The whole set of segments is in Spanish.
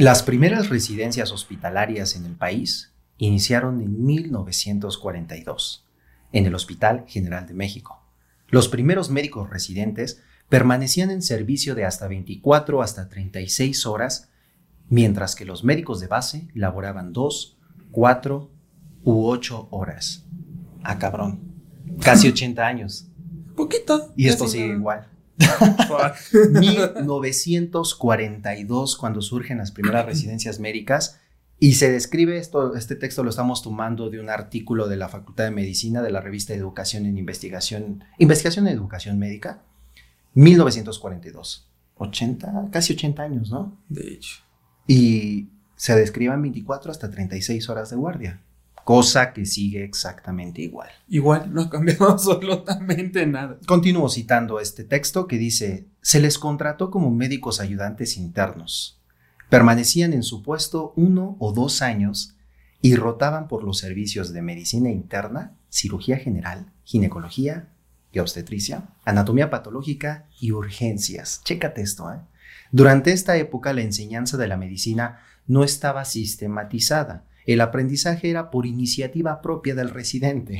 Las primeras residencias hospitalarias en el país iniciaron en 1942, en el Hospital General de México. Los primeros médicos residentes permanecían en servicio de hasta 24 hasta 36 horas, mientras que los médicos de base laboraban 2, 4 u 8 horas. Ah, cabrón. Casi 80 años. Poquito. Y esto sigue igual. 1942, cuando surgen las primeras residencias médicas, y se describe esto, este texto lo estamos tomando de un artículo de la Facultad de Medicina de la revista Educación en Investigación, Investigación en Educación Médica, 1942. 80, casi 80 años, ¿no? De hecho. Y se describan 24 hasta 36 horas de guardia cosa que sigue exactamente igual. Igual, no ha cambiado absolutamente nada. Continúo citando este texto que dice, se les contrató como médicos ayudantes internos. Permanecían en su puesto uno o dos años y rotaban por los servicios de medicina interna, cirugía general, ginecología y obstetricia, anatomía patológica y urgencias. Chécate esto, ¿eh? Durante esta época la enseñanza de la medicina no estaba sistematizada el aprendizaje era por iniciativa propia del residente,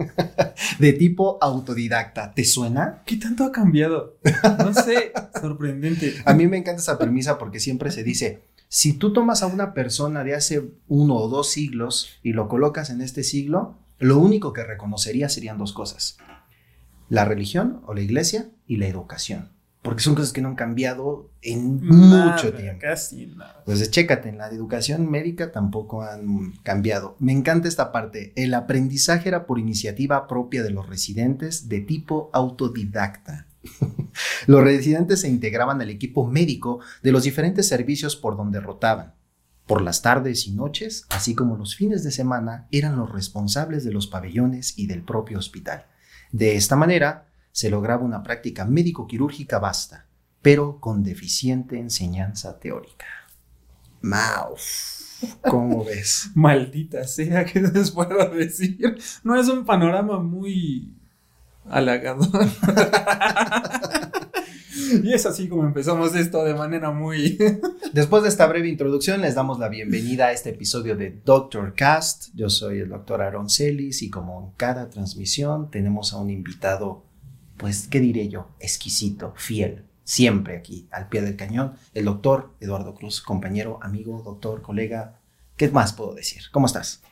de tipo autodidacta. ¿Te suena? ¿Qué tanto ha cambiado? No sé, sorprendente. A mí me encanta esa premisa porque siempre se dice, si tú tomas a una persona de hace uno o dos siglos y lo colocas en este siglo, lo único que reconocería serían dos cosas, la religión o la iglesia y la educación porque son cosas que no han cambiado en mucho tiempo. Casi nada. Entonces, chécate, en la educación médica tampoco han cambiado. Me encanta esta parte. El aprendizaje era por iniciativa propia de los residentes de tipo autodidacta. los residentes se integraban al equipo médico de los diferentes servicios por donde rotaban. Por las tardes y noches, así como los fines de semana, eran los responsables de los pabellones y del propio hospital. De esta manera, se lograba una práctica médico-quirúrgica vasta, pero con deficiente enseñanza teórica. Maus. ¿Cómo ves? Maldita sea, ¿qué les puedo decir? No es un panorama muy halagador. y es así como empezamos esto de manera muy... Después de esta breve introducción, les damos la bienvenida a este episodio de Doctor Cast. Yo soy el doctor Aaron Celis y como en cada transmisión tenemos a un invitado pues, ¿qué diré yo? Exquisito, fiel, siempre aquí, al pie del cañón, el doctor Eduardo Cruz, compañero, amigo, doctor, colega. ¿Qué más puedo decir? ¿Cómo estás?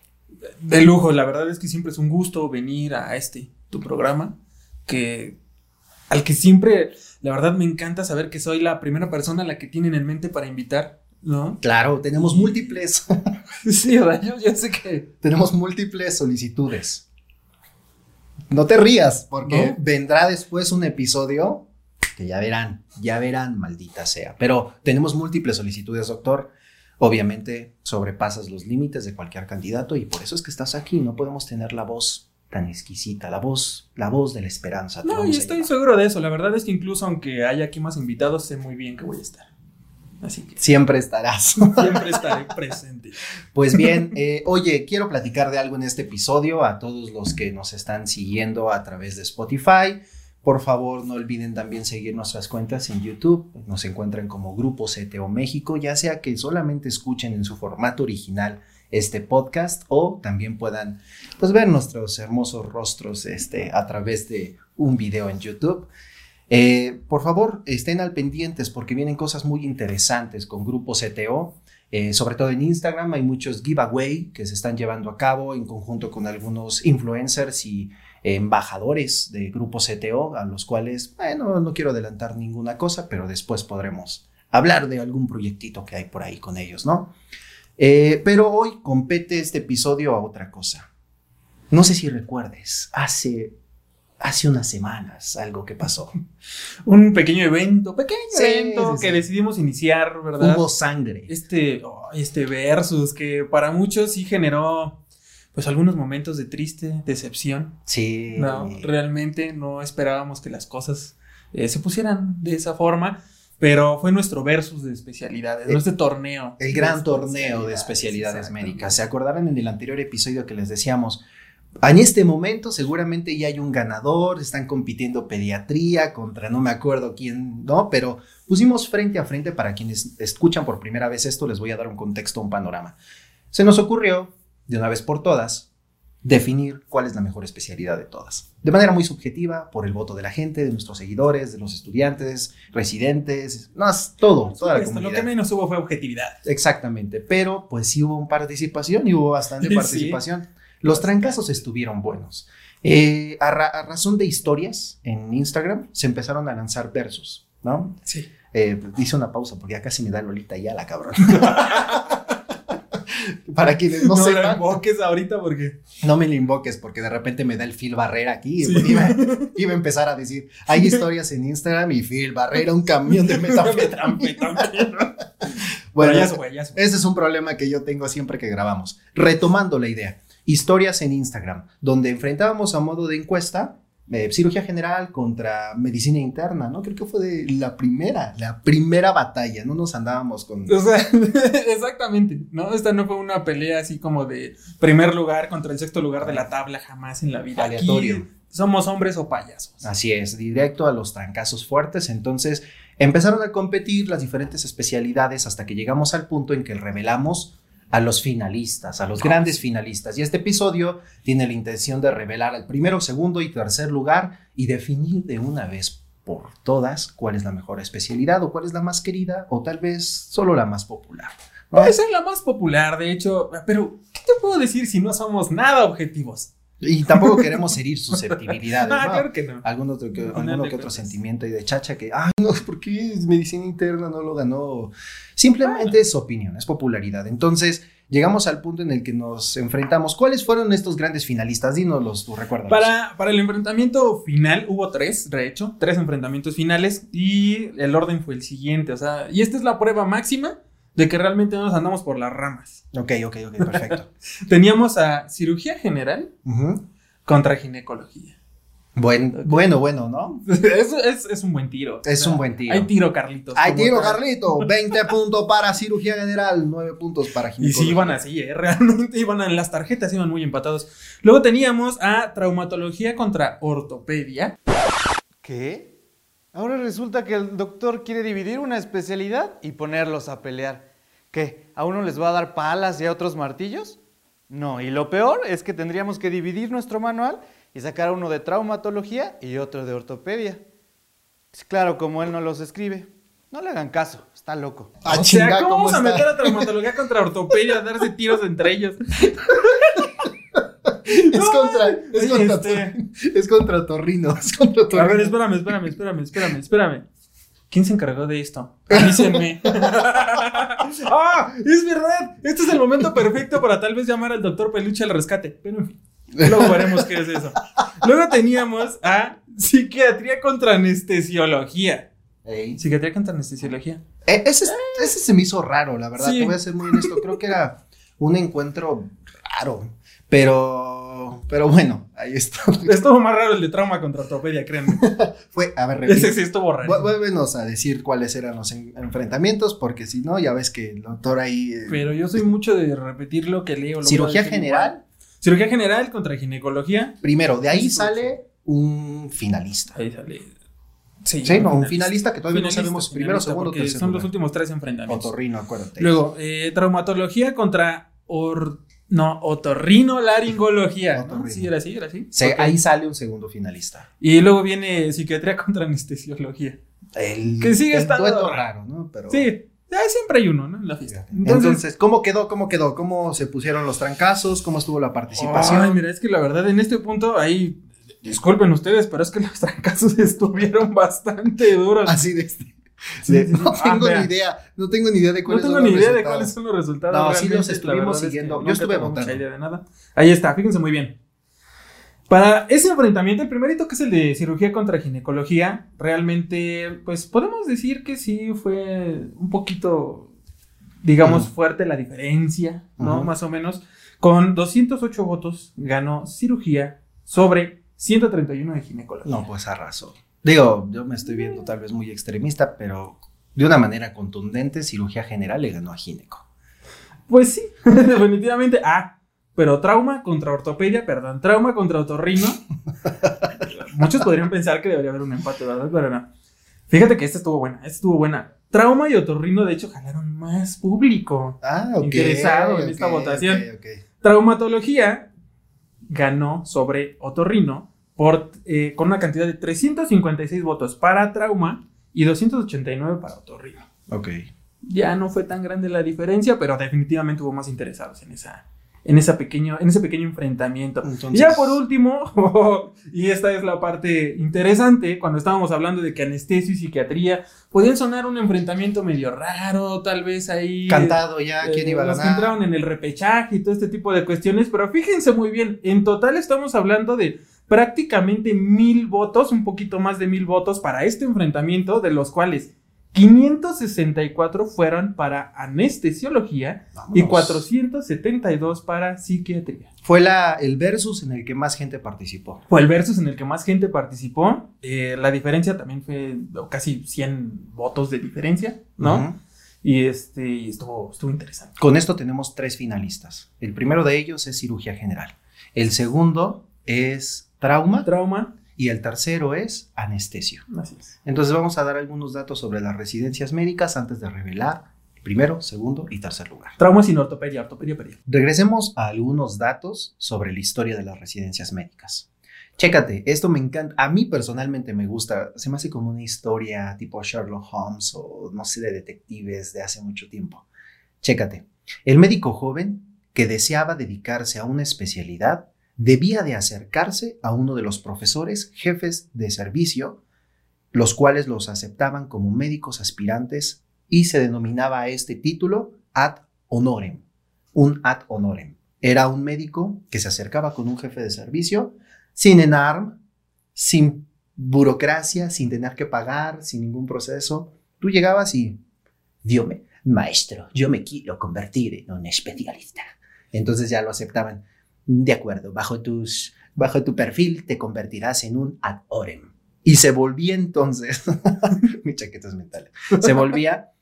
De lujo, la verdad es que siempre es un gusto venir a este, tu programa, que al que siempre, la verdad me encanta saber que soy la primera persona a la que tienen en mente para invitar, ¿no? Claro, tenemos múltiples. sí, yo ya sé que... Tenemos múltiples solicitudes no te rías, porque vendrá después un episodio que ya verán, ya verán, maldita sea. Pero tenemos múltiples solicitudes, doctor. Obviamente sobrepasas los límites de cualquier candidato y por eso es que estás aquí. No podemos tener la voz tan exquisita, la voz, la voz de la esperanza. No, y estoy seguro de eso. La verdad es que incluso aunque haya aquí más invitados, sé muy bien que voy a estar. Así que. Siempre estarás. Siempre estaré presente. Pues bien, eh, oye, quiero platicar de algo en este episodio a todos los que nos están siguiendo a través de Spotify. Por favor, no olviden también seguir nuestras cuentas en YouTube. Nos encuentran como Grupo CTO México, ya sea que solamente escuchen en su formato original este podcast o también puedan pues, ver nuestros hermosos rostros este, a través de un video en YouTube. Eh, por favor, estén al pendientes porque vienen cosas muy interesantes con Grupo CTO. Eh, sobre todo en Instagram hay muchos giveaway que se están llevando a cabo en conjunto con algunos influencers y embajadores de Grupo CTO, a los cuales, bueno, no quiero adelantar ninguna cosa, pero después podremos hablar de algún proyectito que hay por ahí con ellos, ¿no? Eh, pero hoy compete este episodio a otra cosa. No sé si recuerdes, hace hace unas semanas algo que pasó. Un pequeño evento, pequeño evento que decidimos iniciar, ¿verdad? Hubo sangre. Este, este versus que para muchos sí generó pues algunos momentos de triste decepción. Sí. No, realmente no esperábamos que las cosas eh, se pusieran de esa forma. Pero fue nuestro versus de especialidades, nuestro torneo. El gran torneo de especialidades médicas. ¿Se acordaron en el anterior episodio que les decíamos? En este momento seguramente ya hay un ganador, están compitiendo pediatría contra no me acuerdo quién, ¿no? Pero pusimos frente a frente para quienes escuchan por primera vez esto, les voy a dar un contexto, un panorama. Se nos ocurrió, de una vez por todas, definir cuál es la mejor especialidad de todas. De manera muy subjetiva, por el voto de la gente, de nuestros seguidores, de los estudiantes, residentes, no, todo, toda la comunidad. Lo que menos hubo fue objetividad. Exactamente, pero pues sí hubo un participación y hubo bastante participación. Los trancazos estuvieron buenos. Eh, a, razón de historias en Instagram se empezaron a lanzar versos, ¿no? Sí. Eh, hice una pausa porque ya casi me da Lolita ya la cabrón. Para quienes no, no No invoques ahorita porque. No me lo invoques porque de repente me da el Phil Barrera aquí. Y iba, a empezar a decir: hay historias en Instagram y Phil Barrera, un camión de metanfetamina. bueno, ya ese es un problema que yo tengo siempre que grabamos. Retomando la idea historias en Instagram, donde enfrentábamos a modo de encuesta eh, cirugía general contra medicina interna, ¿no? Creo que fue de la primera, la primera batalla, no nos andábamos con... O sea, exactamente, ¿no? Esta no fue una pelea así como de primer lugar contra el sexto lugar de la tabla, jamás en la vida. Aleatorio. somos hombres o payasos. Así es, directo a los trancazos fuertes, entonces empezaron a competir las diferentes especialidades hasta que llegamos al punto en que revelamos a los finalistas, a los grandes finalistas. Y este episodio tiene la intención de revelar al primero, segundo y tercer lugar y definir de una vez por todas cuál es la mejor especialidad o cuál es la más querida o tal vez solo la más popular. Puede ser la más popular, de hecho, pero ¿qué te puedo decir si no somos nada objetivos? Y tampoco queremos herir susceptibilidades. no, claro que no. Algún otro que, otro sentimiento y de chacha que, ay, no, ¿por qué medicina interna no lo ganó? Simplemente es opinión, es popularidad. Entonces, llegamos al punto en el que nos enfrentamos. ¿Cuáles fueron estos grandes finalistas? Dínoslos, tú recuerdas. Para, para el enfrentamiento final hubo tres, de hecho, tres enfrentamientos finales y el orden fue el siguiente. O sea, y esta es la prueba máxima de que realmente no nos andamos por las ramas. Ok, ok, ok, perfecto. Teníamos a cirugía general contra ginecología. Bueno, bueno, bueno, ¿no? es, es, un buen tiro. Es un buen tiro. Hay tiro, Carlitos. Hay tiro, Carlitos. 20 puntos para cirugía general, 9 puntos para ginecología. Y sí iban así, ¿eh? realmente iban en las tarjetas, iban muy empatados. Luego teníamos a traumatología contra ortopedia. ¿Qué? Ahora resulta que el doctor quiere dividir una especialidad y ponerlos a pelear. ¿Qué? ¿A uno les va a dar palas y a otros martillos? No, y lo peor es que tendríamos que dividir nuestro manual y sacar uno de traumatología y otro de ortopedia. Es claro, como él no los escribe. No le hagan caso, está loco. Ah, o sea, ¿cómo, vamos a meter a traumatología contra ortopedia, a darse tiros entre ellos? es contra, es, contra este... es contra Torrino, es contra Torrino. A ver, espérame, espérame, espérame, espérame, espérame. ¿Quién se encargó de esto? Avísenme. ¡Ah! Es verdad. Este es el momento perfecto para tal vez llamar al doctor Peluche al rescate. Pero en fin. Luego veremos qué es eso. Luego teníamos a psiquiatría contra anestesiología. Psiquiatría contra anestesiología. Eh, ese, ese, se me hizo raro, la verdad. Te voy a ser muy honesto. Creo que era un encuentro raro. Pero, pero bueno, ahí está. Estuvo más raro el de trauma contra ortopedia, créanme. Fue, a ver, Ese sí estuvo raro. Vuélvenos a decir cuáles eran los enfrentamientos, porque si no, ya ves que el doctor ahí. Eh, pero yo soy mucho de repetir lo que leo. Cirugía general. Cirugía general contra ginecología. Primero, de ahí sale un finalista. Ahí sale. Sí, no, un finalista que todavía no sabemos primero, segundo, tercero. Son los últimos tres enfrentamientos. Otorrino, acuérdate. Luego, eh, traumatología contra or no, otorrino laringología. Sí, era así, era así. Ahí sale un segundo finalista. Y luego viene psiquiatría contra anestesiología. El, que sigue estando raro, ¿no? Pero... Sí, siempre hay uno, ¿no? En la fiesta. Entonces, ¿cómo quedó? ¿Cómo quedó? ¿Cómo se pusieron los trancazos? ¿Cómo estuvo la participación? Ay, mira, es que la verdad en este punto ahí, disculpen ustedes, pero es que los trancazos estuvieron bastante duros. Así de este no tengo ni idea, no tengo ni idea de cuáles son los resultados. No tengo ni idea de cuáles son los resultados. No, sí los estuvimos siguiendo. Yo estuve votando. idea de nada. Ahí está, fíjense muy bien. Para ese enfrentamiento, el primerito que es el de cirugía contra ginecología, realmente, pues podemos decir que sí fue un poquito, digamos, fuerte la diferencia, ¿no? Más o menos. Con 208 votos ganó cirugía sobre 131 de ginecología. No, pues arrasó. Digo, yo me estoy viendo tal vez muy extremista, pero de una manera contundente, cirugía general le ganó a gineco. Pues sí, definitivamente. Ah, pero trauma contra ortopedia, perdón, trauma contra otorrino. Muchos podrían pensar que debería haber un empate, ¿verdad? Pero no. Fíjate que esta estuvo buena, esta estuvo buena. Trauma y otorrino, de hecho, jalaron más público. Ah, ok. Interesado en esta votación. Traumatología ganó sobre otorrino por, eh, con una cantidad de 356 votos para trauma y 289 para otorrino. Ok. Ya no fue tan grande la diferencia, pero definitivamente hubo más interesados en esa. En, esa pequeño, en ese pequeño enfrentamiento. Entonces- Y ya por último, y esta es la parte interesante, cuando estábamos hablando de que anestesio y psiquiatría podían sonar un enfrentamiento medio raro, tal vez ahí. Cantado ya, ¿quién Eh, iba a los que ganar? entraron en el repechaje y todo este tipo de cuestiones, pero fíjense muy bien, en total estamos hablando de prácticamente mil votos, un poquito más de mil votos para este enfrentamiento, de los cuales 564 fueron para anestesiología y Vámonos. 472 para psiquiatría. Fue la, el versus en el que más gente participó. Fue el versus en el que más gente participó. Eh, la diferencia también fue casi 100 votos de diferencia, ¿no? Y este y estuvo, estuvo interesante. Con esto tenemos tres finalistas. El primero de ellos es cirugía general. El segundo es trauma Trauma, y el tercero es anestesio. así es. Entonces vamos a dar algunos datos sobre las residencias médicas antes de revelar el primero, segundo y tercer lugar. Trauma sin ortopedia, ortopedia pedia. Regresemos a algunos datos sobre la historia de las residencias médicas. Chécate, esto me encanta, a mí personalmente me gusta, se me hace como una historia tipo Sherlock Holmes o no sé, de detectives de hace mucho tiempo. Chécate, el médico joven que deseaba dedicarse a una especialidad debía de acercarse a uno de los profesores jefes de servicio, los cuales los aceptaban como médicos aspirantes y se denominaba este título ad honorem un ad honorem. Era un médico que se acercaba con un jefe de servicio sin enarm, sin burocracia, sin tener que pagar, sin ningún proceso. Tú llegabas y, Dios me, maestro, yo me quiero convertir en un especialista. Entonces ya lo aceptaban. De acuerdo, bajo, bajo tu perfil te convertirás en un ad orem. Y se volvía entonces, mi chaqueta es mental, se volvía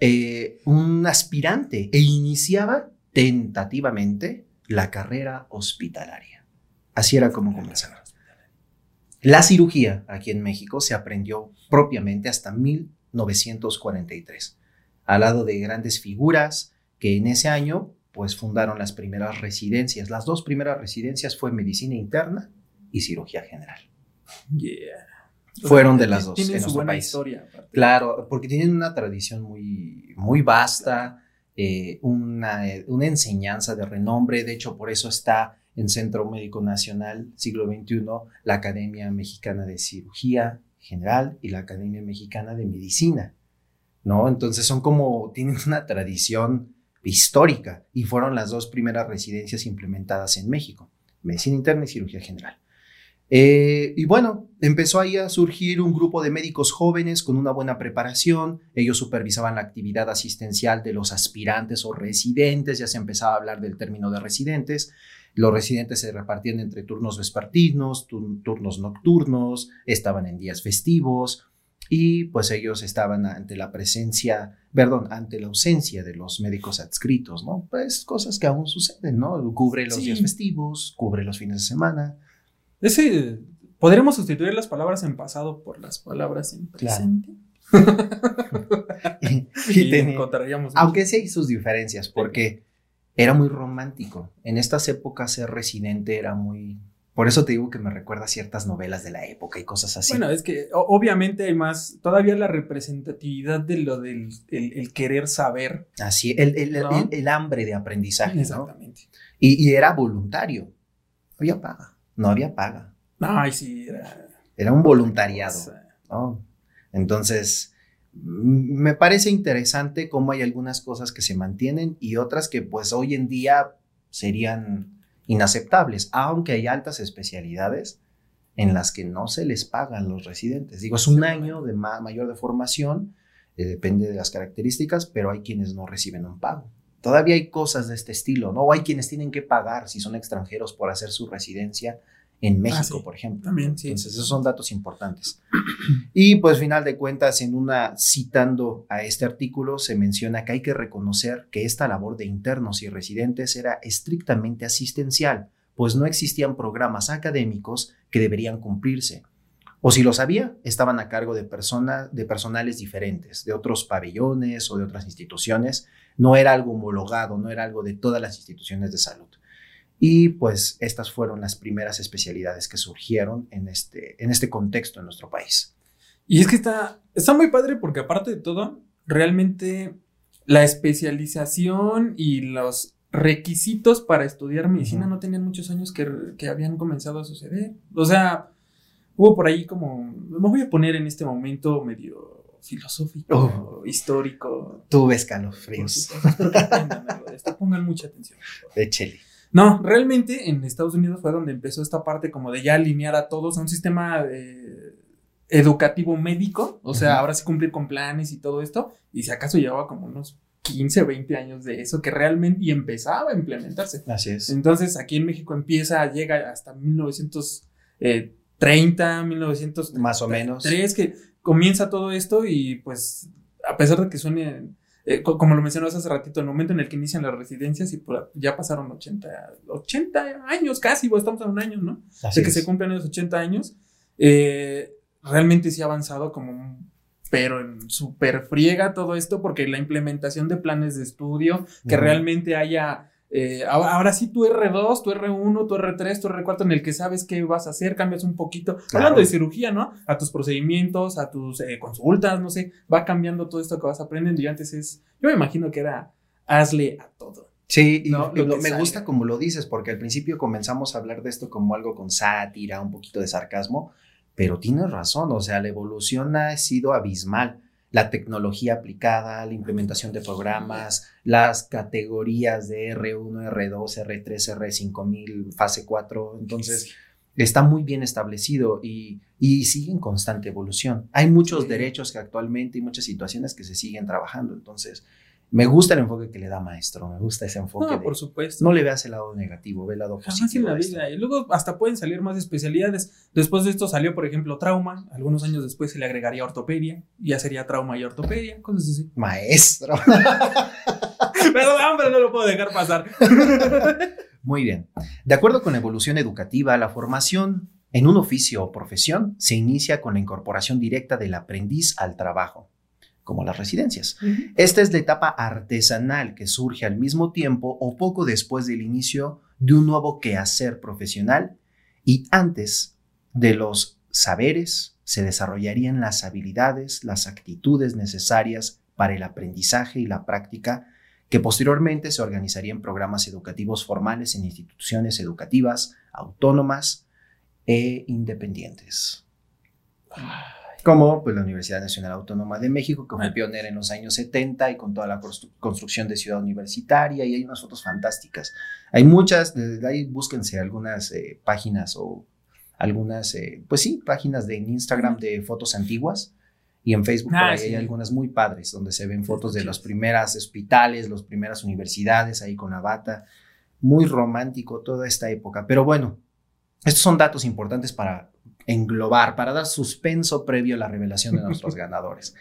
eh, un aspirante e iniciaba tentativamente la carrera hospitalaria. Así era como comenzaba. La cirugía aquí en México se aprendió propiamente hasta 1943, al lado de grandes figuras que en ese año pues fundaron las primeras residencias. Las dos primeras residencias fue medicina interna y cirugía general. Yeah. Fueron de las dos Tienen en su nuestro buena país. historia. aparte. Claro, porque tienen una tradición muy, muy vasta, eh, una, una enseñanza de renombre. De hecho, por eso está en Centro Médico Nacional, siglo XXI, la Academia Mexicana de Cirugía General y la Academia Mexicana de Medicina. ¿No? Entonces son como, tienen una tradición histórica y fueron las dos primeras residencias implementadas en México, medicina interna y cirugía general. Eh, y bueno, empezó ahí a surgir un grupo de médicos jóvenes con una buena preparación. Ellos supervisaban la actividad asistencial de los aspirantes o residentes. Ya se empezaba a hablar del término de residentes. Los residentes se repartían entre turnos vespertinos, tur- turnos nocturnos, estaban en días festivos y pues ellos estaban ante la presencia, perdón, ante la ausencia de los médicos adscritos, ¿no? Pues cosas que aún suceden, ¿no? Cubre los Sí. días festivos, cubre los fines de semana. Ese, podremos sustituir las palabras en pasado por las palabras en Claro. presente. y, Y, y tenía- encontraríamos. aunque sí hay sus diferencias, porque era muy romántico. En estas épocas ser residente era muy... Por eso te digo que me recuerda a ciertas novelas de la época y cosas así. Bueno, es que obviamente hay más, todavía la representatividad de lo del el, el querer saber. así, el, el- el- ¿No? el- el hambre de aprendizaje, ¿no? Exactamente. Y, y era voluntario. No había paga. No había paga. Ay, sí, era. Era un voluntariado. ¿no? Entonces, me parece interesante cómo hay algunas cosas que se mantienen y otras que pues hoy en día serían inaceptables, aunque hay altas especialidades en las que no se les pagan los residentes. Digo, es un año de ma- mayor de formación, eh, depende de las características, pero hay quienes no reciben un pago. Todavía hay cosas de este estilo, ¿no? O hay quienes tienen que pagar si son extranjeros por hacer su residencia en México, Ah, sí. por ejemplo. También, sí. Entonces, esos son datos importantes. Y pues, final de cuentas, en una, citando a este artículo, se menciona que hay que reconocer que esta labor de internos y residentes era estrictamente asistencial, pues no existían programas académicos que deberían cumplirse. O si los había, estaban a cargo de, personas, de personales diferentes, de otros pabellones o de otras instituciones. No era algo homologado, no era algo de todas las instituciones de salud. Y pues estas fueron las primeras especialidades que surgieron en este, en este contexto en nuestro país. Y es que está, está muy padre porque aparte de todo, realmente la especialización y los requisitos para estudiar medicina Ujú. no tenían muchos años que, que habían comenzado a suceder. O sea, hubo por ahí como, me voy a poner en este momento medio filosófico, histórico. Tuve escalofríos supuesto, espero que aprendan algo de esto. Pongan mucha atención. de Chile. No, realmente en Estados Unidos fue donde empezó esta parte como de ya alinear a todos a un sistema eh, educativo médico, o sea, ahora sí cumplir con planes y todo esto, y si acaso llevaba como unos 15, 20 años de eso que realmente y empezaba a implementarse. Así es. Entonces aquí en México empieza, llega hasta 1930, 1900 Más o menos. Que comienza todo esto y pues a pesar de que suene, eh, co- como lo mencionabas hace ratito, el momento en el que inician las residencias y por- ya pasaron 80, 80 años casi, estamos a un año, ¿no? Así de que es. se cumplen los 80 años, eh, realmente sí ha avanzado como un- pero en super friega todo esto porque la implementación de planes de estudio, que realmente haya... eh, ahora, ahora sí tu R2, tu R1, tu R3, tu R4 en el que sabes qué vas a hacer, cambias un poquito. Claro. Hablando de cirugía, ¿no? A tus procedimientos, a tus eh, consultas, no sé, va cambiando todo esto que vas aprendiendo y antes es, yo me imagino que era hazle a todo. Sí, y No, lo lo- me gusta como lo dices, porque al principio comenzamos a hablar de esto como algo con sátira, un poquito de sarcasmo, pero tienes razón, o sea, la evolución ha sido abismal. La tecnología aplicada, la implementación de programas, las categorías de R1, R2, R3, R5000, fase 4, entonces está muy bien establecido y, y sigue en constante evolución. Hay muchos Sí. derechos que actualmente y muchas situaciones que se siguen trabajando, entonces me gusta el enfoque que le da maestro, me gusta ese enfoque. No, de- por supuesto. no le veas el lado negativo, ve el lado Jamás en positivo. la vida. Y luego hasta pueden salir más especialidades. Después de esto salió, por ejemplo, trauma. Algunos años después se le agregaría ortopedia. Ya sería trauma y ortopedia, cosas así. Maestro. Pero hombre, no lo puedo dejar pasar. Muy bien. De acuerdo con la evolución educativa, la formación en un oficio o profesión se inicia con la incorporación directa del aprendiz al trabajo, como las residencias. Esta es la etapa artesanal que surge al mismo tiempo o poco después del inicio de un nuevo quehacer profesional y antes de los saberes se desarrollarían las habilidades, las actitudes necesarias para el aprendizaje y la práctica que posteriormente se organizarían programas educativos formales en instituciones educativas autónomas e independientes como pues, la Universidad Nacional Autónoma de México, que fue pionera en los años 70 y con toda la constru- construcción de ciudad universitaria, y hay unas fotos fantásticas. Hay muchas, desde ahí búsquense algunas eh, páginas o algunas, eh, pues sí, páginas de en Instagram de fotos antiguas. Y en Facebook por Ah, ahí sí. hay algunas muy padres donde se ven fotos de chidas. las primeras hospitales, las primeras universidades ahí con la bata. Muy romántico toda esta época. Pero bueno, estos son datos importantes para englobar, para dar suspenso previo a la revelación de nuestros ganadores.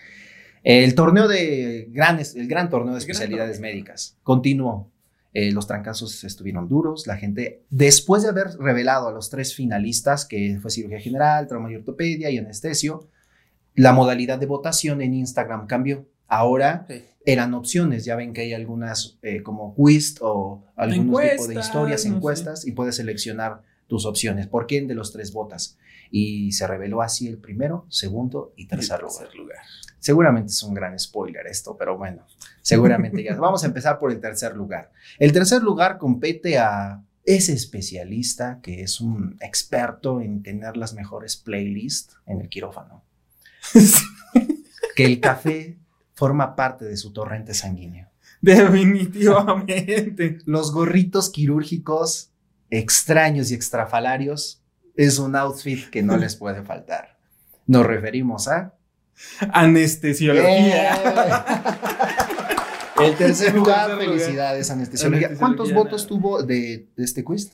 El torneo de grandes, el gran torneo de especialidades médicas continuó. Eh, los trancazos estuvieron duros. La gente, después de haber revelado a los tres finalistas, que fue cirugía general, trauma y ortopedia y anestesio, la modalidad de votación en Instagram cambió. Ahora Sí. eran opciones. Ya ven que hay algunas eh, como quiz o algún tipo de Encuestas, historias, no sé. encuestas, y puedes seleccionar tus opciones. ¿Por quién de los tres votas? Y se reveló así el primero, segundo y tercer lugar. Tercer lugar. Seguramente es un gran spoiler esto, pero bueno, seguramente ya. Vamos a empezar por el tercer lugar. El tercer lugar compete a ese especialista que es un experto en tener las mejores playlists en el quirófano. Que el café forma parte de su torrente sanguíneo. Definitivamente. Los gorritos quirúrgicos extraños y extrafalarios es un outfit que no les puede faltar. Nos referimos a Anestesiología. El tercer lugar, felicidades, anestesiología. Anestesiología, ¿Cuántos votos tuvo de, de este quiz?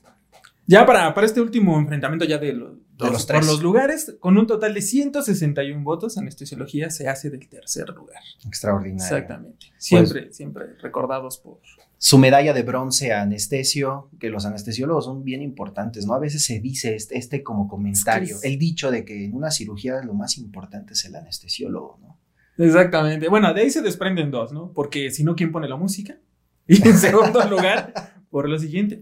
Ya para, para este último enfrentamiento ya de, lo- De los por tres. los lugares, con un total de 161 votos, anestesiología se hace del tercer lugar. Extraordinario. Exactamente. Pues Siempre, siempre recordados por... Su medalla de bronce a anestesio, que los anestesiólogos son bien importantes, ¿no? A veces se dice este, este como comentario, Es que es- el dicho de que en una cirugía lo más importante es el anestesiólogo, ¿no? Exactamente. Bueno, de ahí se desprenden dos, ¿no? Porque si no, ¿quién pone la música? Y en segundo lugar, por lo siguiente,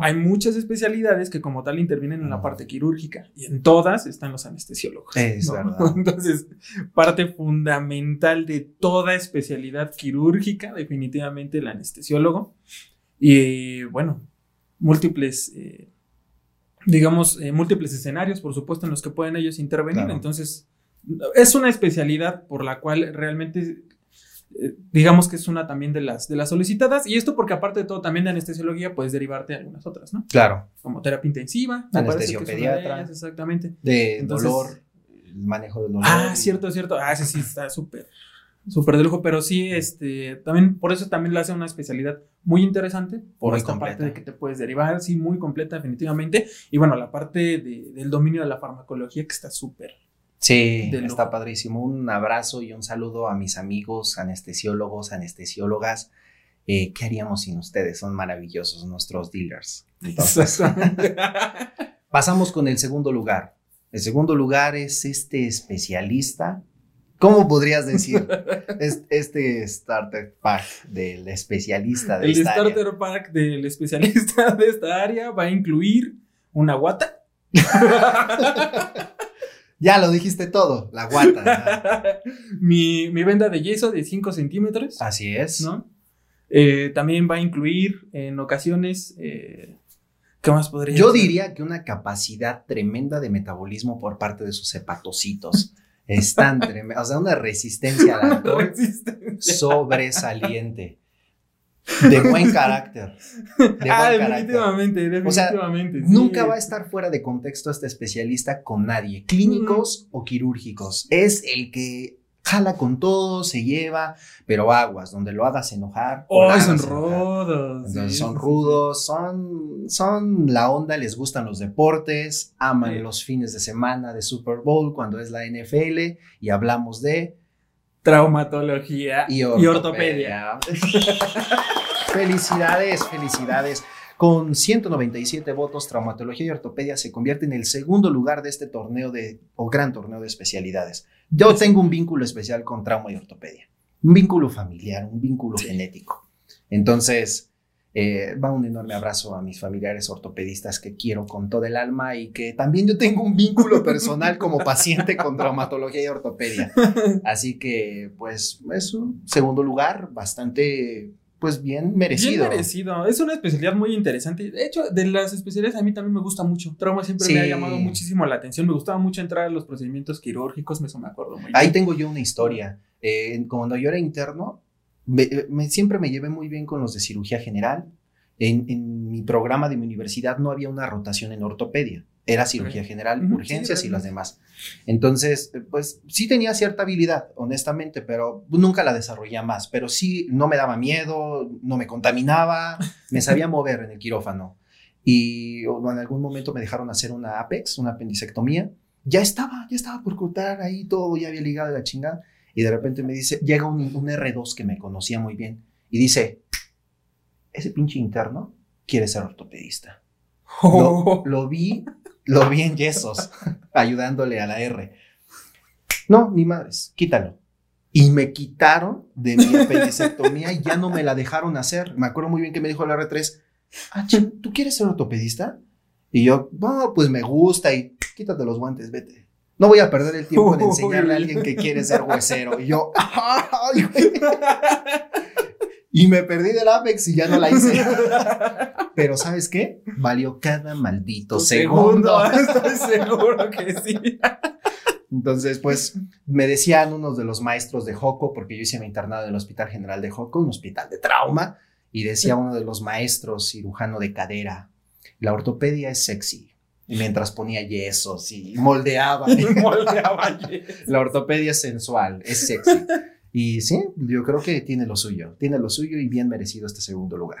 hay muchas especialidades que como tal intervienen en la parte quirúrgica y en todas están los anestesiólogos. Es ¿no? verdad. Entonces, parte fundamental de toda especialidad quirúrgica, definitivamente el anestesiólogo. Y bueno, múltiples, eh, digamos, eh, múltiples escenarios, por supuesto, en los que pueden ellos intervenir. Claro. Entonces, es una especialidad por la cual realmente eh, digamos que es una también de las de las solicitadas y esto porque aparte de todo también de anestesiología puedes derivarte a algunas otras, ¿no? Claro, Como terapia intensiva, de Anestesiopediatra. ellas, exactamente. de Entonces- dolor, el manejo del dolor. Ah, cierto, cierto. Ah, sí, sí, está súper, súper de lujo, pero sí, este, también, por eso también le hace una especialidad muy interesante, por Muy esta completa. parte de que te puedes derivar, sí, muy completa, definitivamente, y bueno, la parte de- del dominio de la farmacología que está súper. Sí, está padrísimo. Un abrazo y un saludo a mis amigos anestesiólogos, anestesiólogas. Eh, ¿Qué haríamos sin ustedes? Son maravillosos nuestros dealers. Entonces, pasamos con el segundo lugar. El segundo lugar es este especialista. ¿Cómo podrías decir? Es- este starter pack del especialista de El esta área. starter pack del especialista de esta área va a incluir una guata. Ya lo dijiste todo, la guata. mi, mi venda de yeso de 5 centímetros. Así es. ¿no? Eh, también va a incluir en ocasiones. eh, ¿Qué más podría Yo diría que una capacidad tremenda de metabolismo por parte de sus hepatocitos. Es tan tremenda. O sea, una resistencia al alcohol Resistencia. sobresaliente. De buen carácter. De buen ah, carácter. definitivamente, O sea, definitivamente. sí. Nunca va a estar fuera de contexto este especialista con nadie, clínicos o quirúrgicos. Es el que jala con todo, se lleva, pero aguas, donde lo hagas enojar. o Oh, son rudos. Entonces sí, son rudos, son, son la onda, les gustan los deportes, aman Sí. los fines de semana de Super Bowl cuando es la NFL y hablamos de. Traumatología y y ortopedia. felicidades, felicidades. Con 197 votos, traumatología y ortopedia se convierte en el segundo lugar de este torneo de, o gran torneo de especialidades. Yo tengo un vínculo especial con trauma y ortopedia. Un vínculo familiar, un vínculo genético. Entonces, eh, va un enorme abrazo a mis familiares ortopedistas que quiero con todo el alma y que también yo tengo un vínculo personal como paciente con traumatología y ortopedia. Así que, pues, es un segundo lugar bastante, pues, bien merecido. Bien merecido. Es una especialidad muy interesante. De hecho, de las especialidades a mí también me gusta mucho. Trauma siempre Sí. me ha llamado muchísimo la atención. Me gustaba mucho entrar a los procedimientos quirúrgicos, eso me acuerdo muy Ahí bien. tengo yo una historia. Eh, cuando yo era interno, me- me- siempre me llevé muy bien con los de cirugía general. En, en mi programa de mi universidad no había una rotación en ortopedia. Era cirugía general, urgencias sí, y las demás. Entonces, eh, pues sí tenía cierta habilidad, honestamente, pero nunca la desarrollé más. Pero sí, no me daba miedo, no me contaminaba, me sabía mover en el quirófano. Y o, en algún momento me dejaron hacer una APEX, una apendicectomía. Ya estaba, ya estaba por cortar ahí todo, ya había ligado de la chingada. Y de repente me dice, llega un, un R2 que me conocía muy bien y dice, ese pinche interno quiere ser ortopedista. Lo, lo vi, lo vi en yesos, ayudándole a la R. No, ni madres, quítalo. Y me quitaron de mi apendicectomía y ya no me la dejaron hacer. Me acuerdo muy bien que me dijo la R3, ah, ¿tú quieres ser ortopedista? Y yo, no, pues me gusta y quítate los guantes, vete. No voy a perder el tiempo en enseñarle a alguien que quiere ser huesero. Y yo, "Ay, güey". Y me perdí del Apex y ya no la hice. Pero ¿sabes qué? Valió cada maldito segundo. Estoy seguro que sí. Entonces, pues me decían unos de los maestros de Joco, porque yo hice mi internado en el Hospital General de Joco, un hospital de trauma, y decía uno de los maestros cirujano de cadera, la ortopedia es sexy. Y mientras ponía yesos y moldeaba, Moldeaba yeso. la ortopedia es sensual, es sexy. Y sí, yo creo que tiene lo suyo, tiene lo suyo y bien merecido este segundo lugar.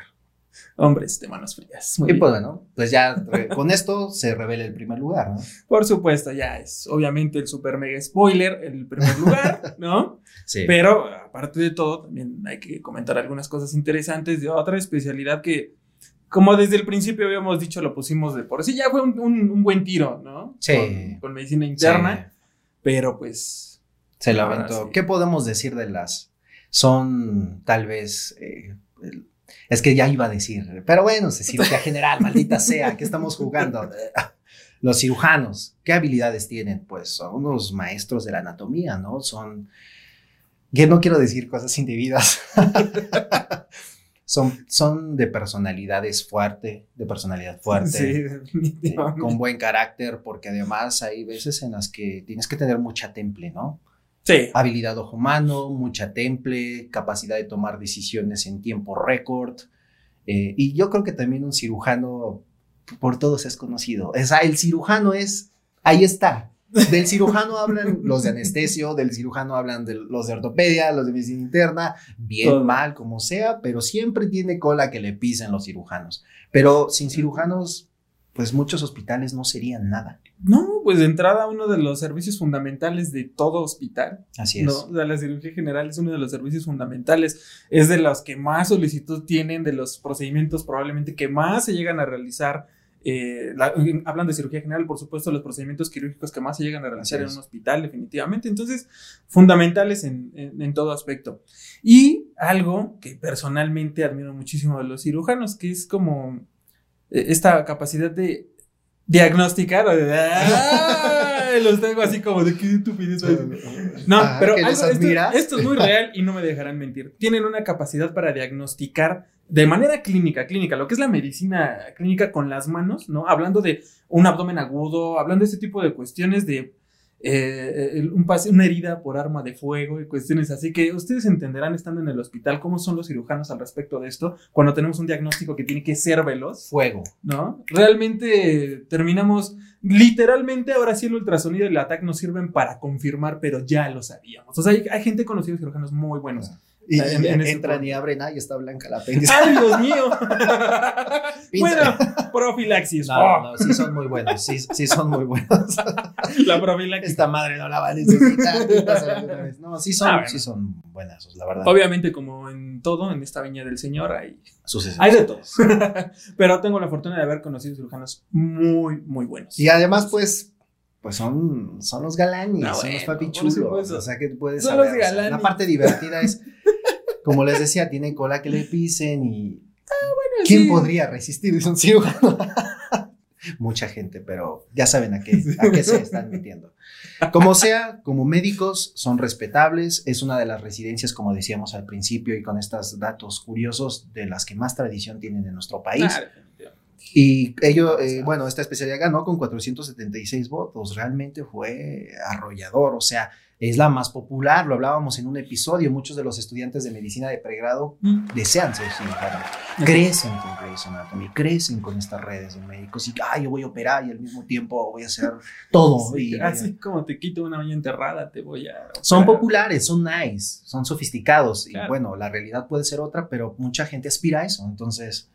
Hombres de manos frías. Muy Y bien. pues bueno, pues ya con esto se revela el primer lugar, ¿no? Por supuesto, ya es obviamente el super mega spoiler, el primer lugar, ¿no? Sí. Pero aparte de todo, también hay que comentar algunas cosas interesantes de otra especialidad que, como desde el principio habíamos dicho, lo pusimos de por sí, ya fue un, un- un buen tiro, ¿no? Sí. Con, con medicina interna, pero pues... Se lo Ahora aventó. sí. ¿Qué podemos decir de las? Son tal vez. eh, el- es que ya iba a decir, pero bueno, se cirugía general, maldita sea, ¿qué estamos jugando? Los cirujanos, ¿qué habilidades tienen? Pues son unos maestros de la anatomía, ¿no? Son. Que no quiero decir cosas indebidas. son, son de personalidades fuerte, de personalidad fuerte. Sí, eh, con buen carácter, porque además hay veces en las que tienes que tener mucha temple, ¿no? Sí. habilidad ojo humano, mucha temple, capacidad de tomar decisiones en tiempo récord. eh, y yo creo que también un cirujano, por todos es conocido. O sea, el cirujano es, ahí está. Del cirujano hablan los de anestesio, del cirujano hablan de los de ortopedia, los de medicina interna, bien, Todo. mal, como sea, pero siempre tiene cola que le pisen los cirujanos. Pero sin cirujanos, pues muchos hospitales no serían nada. No, pues de entrada uno de los servicios fundamentales de todo hospital Así es. No, o sea, la cirugía general es uno de los servicios fundamentales, es de los que más solicitud tienen, de los procedimientos probablemente que más se llegan a realizar. Eh, la- hablando de cirugía general, por supuesto, los procedimientos quirúrgicos que más se llegan a realizar en un hospital, definitivamente. Entonces, fundamentales en, en- en todo aspecto. Y algo que personalmente admiro muchísimo de los cirujanos, que es como eh, esta capacidad de diagnosticar o de... ¡Ay! Los tengo así como de qué estupidez. No, pero algo- esto, esto es muy real y no me dejarán mentir. Tienen una capacidad para diagnosticar de manera clínica, clínica, lo que es la medicina clínica con las manos, ¿no? Hablando de un abdomen agudo, hablando de este tipo de cuestiones de eh, un pase- una herida por arma de fuego y cuestiones así que ustedes entenderán estando en el hospital cómo son los cirujanos al respecto de esto cuando tenemos un diagnóstico que tiene que ser veloz. Fuego. ¿no? Realmente terminamos, literalmente ahora sí el ultrasonido y el ATAC nos sirven para confirmar, pero ya lo sabíamos. O sea, hay, hay gente conocida de cirujanos muy buenos. Y, En- en entran y abren, está blanca la apéndice. ¡Ay, Dios mío! Bueno, profilaxis. No, Oh, no, sí son muy buenos, sí, sí son muy buenos. La profilaxis. Esta madre no la va a necesitar. No, sí son, Ah, bueno. sí son buenas, la verdad. Obviamente, como en todo, en esta viña del Señor, hay, Sus hay de todos. pero tengo la fortuna de haber conocido cirujanos muy, muy buenos. Y además, pues, pues son, son los galanes, No, son bueno, los papi por chulos. supuesto. O sea, que puedes Son saber. los o sea, la parte divertida es, como les decía, tienen cola que le pisen y. ¿Quién sí. podría resistir? Es un cirujano. Mucha gente, pero ya saben a qué, a qué se están metiendo. Como sea, como médicos son respetables, es una de las residencias, como decíamos al principio, y con estos datos curiosos, de las que más tradición tienen en nuestro país. Ah. Y ello, eh, bueno, esta especialidad ganó con 476 votos, realmente fue arrollador, o sea, es la más popular, lo hablábamos en un episodio, muchos de los estudiantes de medicina de pregrado Mm. desean ser cirujanos, crecen con Grey's Anatomy, crecen con estas redes de médicos y, ay, yo voy a operar y al mismo tiempo voy a hacer todo. Sí, y- así como te quito una uña enterrada, te voy a. son operar. populares, son nice, son sofisticados y Claro. bueno, la realidad puede ser otra, pero mucha gente aspira a eso, entonces,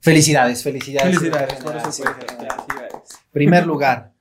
felicidades, felicidades. Felicidades, Felicidades, felicidades. felicidades. Primer lugar.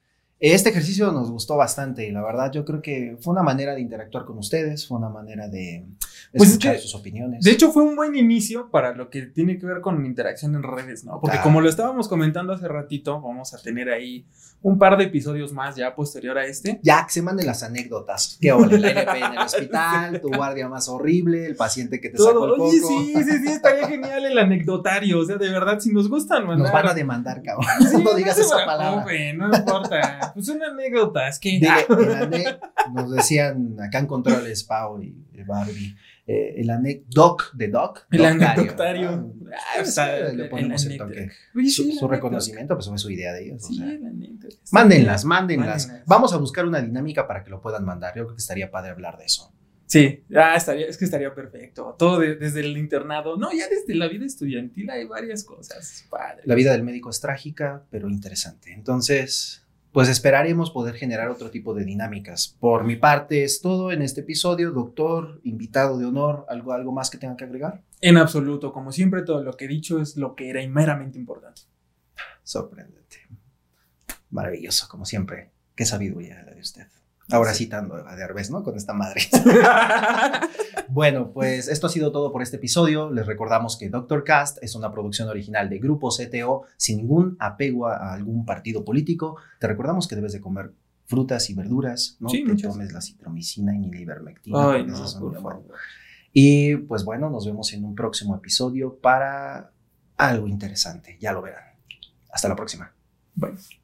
Este ejercicio nos gustó bastante y la verdad yo creo que fue una manera de interactuar con ustedes, fue una manera de Pues es escuchar que, sus opiniones. De hecho, fue un buen inicio para lo que tiene que ver con interacción en redes, ¿no? Porque Ah. como lo estábamos comentando hace ratito, vamos a tener ahí un par de episodios más ya posterior a este. ya que se manden las anécdotas. ¿Qué ole? La NP en el hospital, tu guardia más horrible, el paciente que te sacó el Todo. Oye, sí, sí, sí, estaría genial el anecdotario. O sea, de verdad, si nos gustan, Nos van a demandar, cabrón. Sí, no digas esa palabra. No importa. Pues una anécdota, es que. El ane- nos decían acá en controles, Pau y Barbie, eh, el anecdoc de Doc. El anecdotario. Ah, Ah, o sea, le ponemos el, toque. Su, sí, reconocimiento, pues fue su idea de ellos. o Sí, sea. la neta. Mándenlas, mándenlas. Mándenlas. Vamos a buscar una dinámica para que lo puedan mandar. Yo creo que estaría padre hablar de eso. Sí, ah, estaría, es que estaría perfecto. Todo de- desde el internado. No, ya desde la vida estudiantil hay varias cosas. Padre. La vida del médico es trágica, pero interesante. Entonces, pues esperaremos poder generar otro tipo de dinámicas. Por mi parte es todo en este episodio. Doctor, invitado de honor, ¿algo, algo más que tenga que agregar? En absoluto, como siempre, todo lo que he dicho es lo que era y meramente importante. Sorprendente. Maravilloso, como siempre. Qué sabiduría la de usted. Ahora citando a Derbez, ¿no? Con esta madre. bueno, pues esto ha sido todo por este episodio. Les recordamos que Doctor Cast es una producción original de Grupo CTO sin ningún apego a algún partido político. Te recordamos que debes de comer frutas y verduras, ¿no? Sí, Te muchas. tomes la citromicina y ni la ivermectina. Ay, no, por favor. Y pues bueno, nos vemos en un próximo episodio para algo interesante. Ya lo verán. Hasta la próxima. Bye.